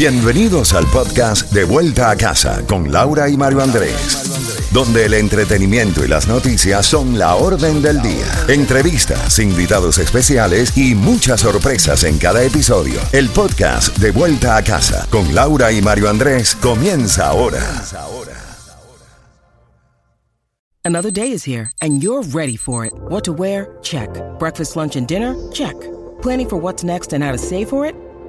Bienvenidos al podcast De Vuelta a Casa con Laura y Mario Andrés, donde el entretenimiento y las noticias son la orden del día. Entrevistas, invitados especiales y muchas sorpresas en cada episodio. El podcast De Vuelta a Casa con Laura y Mario Andrés comienza ahora. Another day is here and you're ready for it. What to wear? Check. Breakfast, lunch, and dinner? Check. Planning for what's next and how to save for it?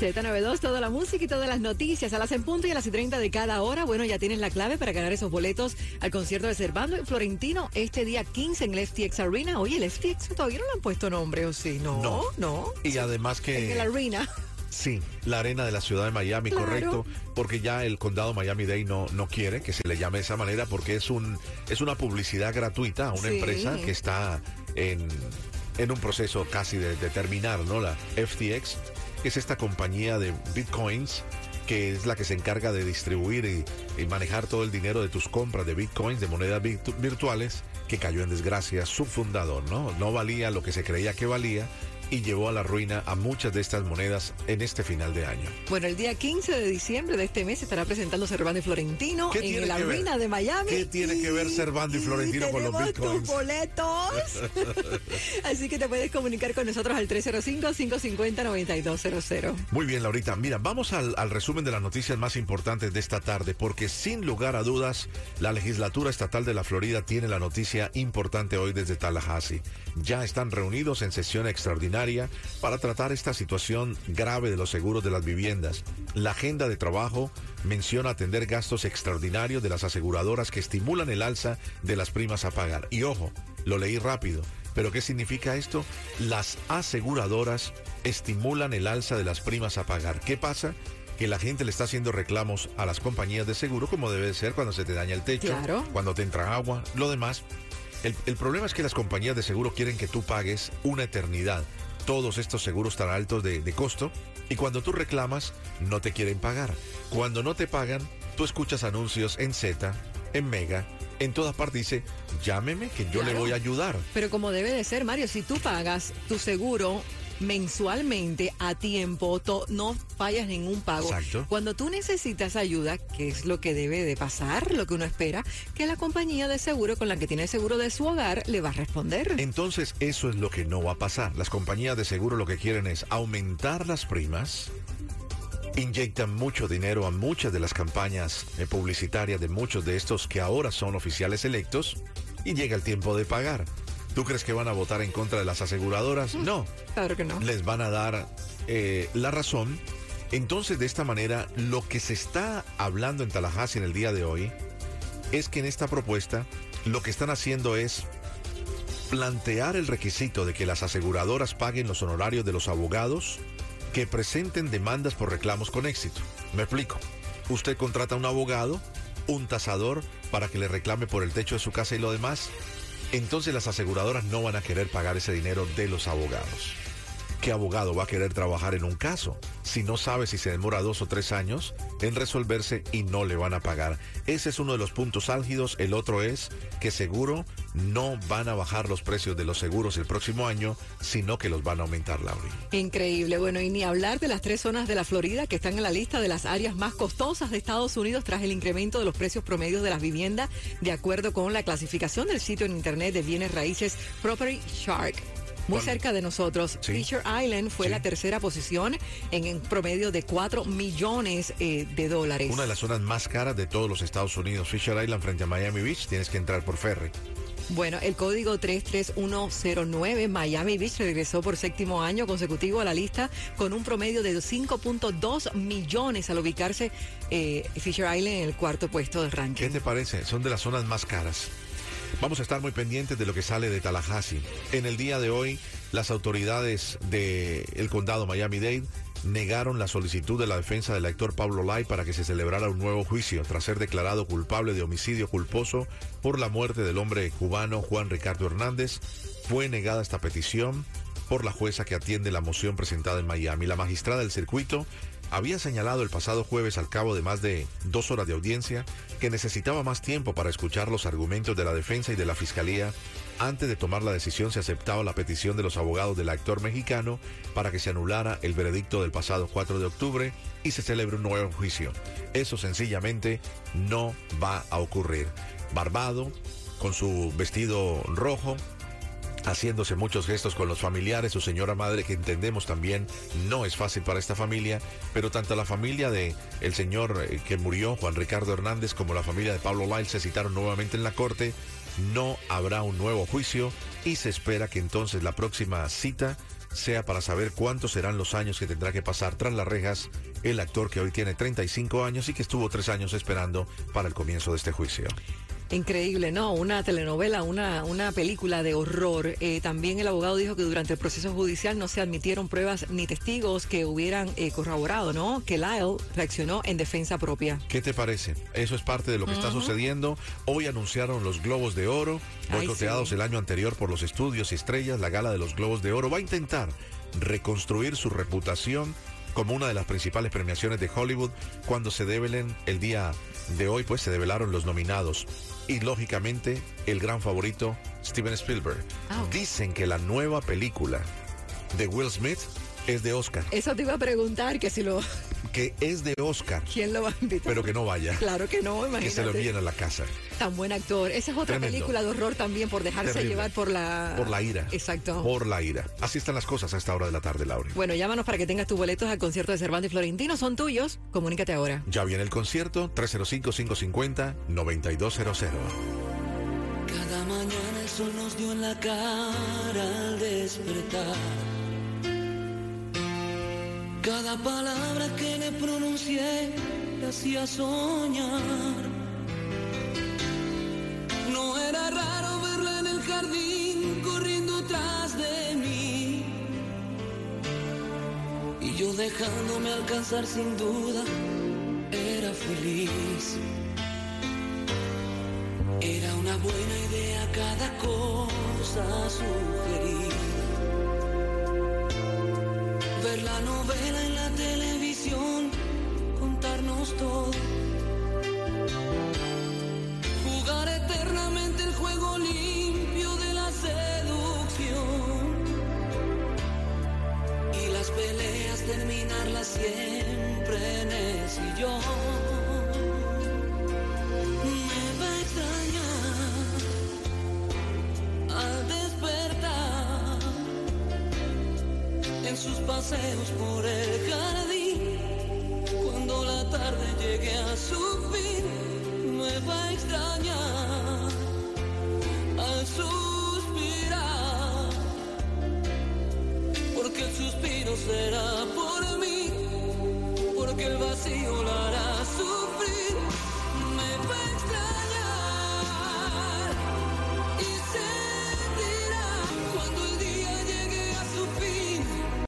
Z92, toda la música y todas las noticias a las en punto y a las y 30 de cada hora. Bueno, ya tienes la clave para ganar esos boletos al concierto de Cervando en Florentino este día 15 en el FTX Arena. Oye, el FTX todavía no le han puesto nombre, ¿o sí? No, No. no. Y además que... En la Arena. Sí, la arena de la ciudad de Miami, Claro. correcto, porque ya el condado Miami-Dade no, no quiere que se le llame de esa manera porque es un es una publicidad gratuita a una Sí. empresa que está en, en un proceso casi de, de terminar, ¿no? La FTX, es esta compañía de bitcoins que es la que se encarga de distribuir y, y manejar todo el dinero de tus compras de bitcoins, de monedas virtu- virtuales, que cayó en desgracia su fundador, ¿no? No valía lo que se creía que valía y llevó a la ruina a muchas de estas monedas en este final de año. Bueno, el día 15 de diciembre de este mes estará presentando Cervando y Florentino ¿Qué en ver? Arena de Miami. ¿Qué tiene que ver Cervando y Florentino con los bitcoins? tus boletos. Así que te puedes comunicar con nosotros al 305-550-9200. Muy bien, Laurita. Mira, vamos al, al resumen de las noticias más importantes de esta tarde, porque sin lugar a dudas, la legislatura estatal de la Florida tiene la noticia importante hoy desde Tallahassee. Ya están reunidos en sesión extraordinaria para tratar esta situación grave de los seguros de las viviendas. La agenda de trabajo menciona atender gastos extraordinarios de las aseguradoras que estimulan el alza de las primas a pagar. Y ojo, lo leí rápido. ¿Pero qué significa esto? Las aseguradoras estimulan el alza de las primas a pagar. ¿Qué pasa? Que la gente le está haciendo reclamos a las compañías de seguro, como debe de ser cuando se te daña el techo, Claro. cuando te entra agua, lo demás. El, el problema es que las compañías de seguro quieren que tú pagues una eternidad todos estos seguros tan altos de, de costo y cuando tú reclamas no te quieren pagar. Cuando no te pagan, tú escuchas anuncios en Z, en Mega, en toda parte dice, llámeme que yo le voy a ayudar. Pero como debe de ser, Mario, si tú pagas tu seguro mensualmente a tiempo, to- no fallas ningún pago. Exacto. Cuando tú necesitas ayuda, que es lo que debe de pasar, lo que uno espera, que la compañía de seguro con la que tiene el seguro de su hogar le va a responder. Entonces eso es lo que no va a pasar. Las compañías de seguro lo que quieren es aumentar las primas, inyectan mucho dinero a muchas de las campañas eh, publicitarias de muchos de estos que ahora son oficiales electos y llega el tiempo de pagar. ¿Tú crees que van a votar en contra de las aseguradoras? No. Claro que no. les van a dar eh, la razón. Entonces, de esta manera, lo que se está hablando en Tallahassee en el día de hoy es que en esta propuesta lo que están haciendo es plantear el requisito de que las aseguradoras paguen los honorarios de los abogados que presenten demandas por reclamos con éxito. Me explico. Usted contrata a un abogado, un tasador, para que le reclame por el techo de su casa y lo demás. Entonces las aseguradoras no van a querer pagar ese dinero de los abogados. ¿Qué abogado va a querer trabajar en un caso si no sabe si se demora dos o tres años en resolverse y no le van a pagar? Ese es uno de los puntos álgidos. El otro es que seguro no van a bajar los precios de los seguros el próximo año, sino que los van a aumentar, Lauri. Increíble. Bueno, y ni hablar de las tres zonas de la Florida que están en la lista de las áreas más costosas de Estados Unidos tras el incremento de los precios promedios de las viviendas, de acuerdo con la clasificación del sitio en Internet de bienes raíces Property Shark. Muy cerca de nosotros, Sí. Fisher Island fue Sí. la tercera posición en, en promedio de 4 millones eh, de dólares. Una de las zonas más caras de todos los Estados Unidos, Fisher Island frente a Miami Beach, tienes que entrar por ferry. Bueno, el código 33109 Miami Beach regresó por séptimo año consecutivo a la lista con un promedio de 5.2 millones al ubicarse eh, Fisher Island en el cuarto puesto del ranking. ¿Qué te parece? Son de las zonas más caras. Vamos a estar muy pendientes de lo que sale de Tallahassee. En el día de hoy, las autoridades del condado Miami-Dade negaron la solicitud de la defensa del actor Pablo Lai para que se celebrara un nuevo juicio tras ser declarado culpable de homicidio culposo por la muerte del hombre cubano Juan Ricardo Hernández. Fue negada esta petición por la jueza que atiende la moción presentada en Miami. La magistrada del circuito había señalado el pasado jueves al cabo de más de dos horas de audiencia que necesitaba más tiempo para escuchar los argumentos de la defensa y de la fiscalía antes de tomar la decisión se aceptaba la petición de los abogados del actor mexicano para que se anulara el veredicto del pasado 4 de octubre y se celebre un nuevo juicio. Eso sencillamente no va a ocurrir. Barbado, con su vestido rojo, haciéndose muchos gestos con los familiares, su señora madre, que entendemos también no es fácil para esta familia, pero tanto la familia de el señor eh, que murió, Juan Ricardo Hernández, como la familia de Pablo Lyle se citaron nuevamente en la corte. No habrá un nuevo juicio y se espera que entonces la próxima cita sea para saber cuántos serán los años que tendrá que pasar tras las rejas el actor que hoy tiene 35 años y que estuvo tres años esperando para el comienzo de este juicio. Increíble, ¿no? Una telenovela, una, una película de horror. Eh, también el abogado dijo que durante el proceso judicial no se admitieron pruebas ni testigos que hubieran eh, corroborado, ¿no? Que Lyle reaccionó en defensa propia. ¿Qué te parece? Eso es parte de lo que está sucediendo. Hoy anunciaron los Globos de Oro, boicoteados el año anterior por los estudios y estrellas. La gala de los Globos de Oro va a intentar reconstruir su reputación como una de las principales premiaciones de Hollywood cuando se develen el día de hoy, pues se develaron los nominados y lógicamente el gran favorito Steven Spielberg. Ah, Dicen que la nueva película de Will Smith es de Oscar. Eso te iba a preguntar, que si lo... Que es de Oscar. ¿Quién lo va a invitar? Pero que no vaya. Claro que no, imagínate. Que se lo envíen a la casa. Tan buen actor. Esa es otra película de horror también, por dejarse llevar por la... Por la ira. Exacto. Por la ira. Así están las cosas a esta hora de la tarde, Laura. Bueno, llámanos para que tengas tus boletos al concierto de Cervantes y Florentino. Son tuyos. Comunícate ahora. Ya viene el concierto, 305-550-9200. Cada mañana el sol nos dio en la cara al despertar cada palabra que le pronuncié le hacía soñar. No era raro verla en el jardín corriendo tras de mí. Y yo dejándome alcanzar sin duda, era feliz. Era una buena idea cada cosa sugerir la novela en la televisión, contarnos todo. Jugar eternamente el juego limpio de la seducción. Y las peleas terminarlas siempre sus paseos por el jardín. Cuando la tarde llegue a su fin, me va a extrañar al suspirar. Porque el suspiro será por mí, porque el vacío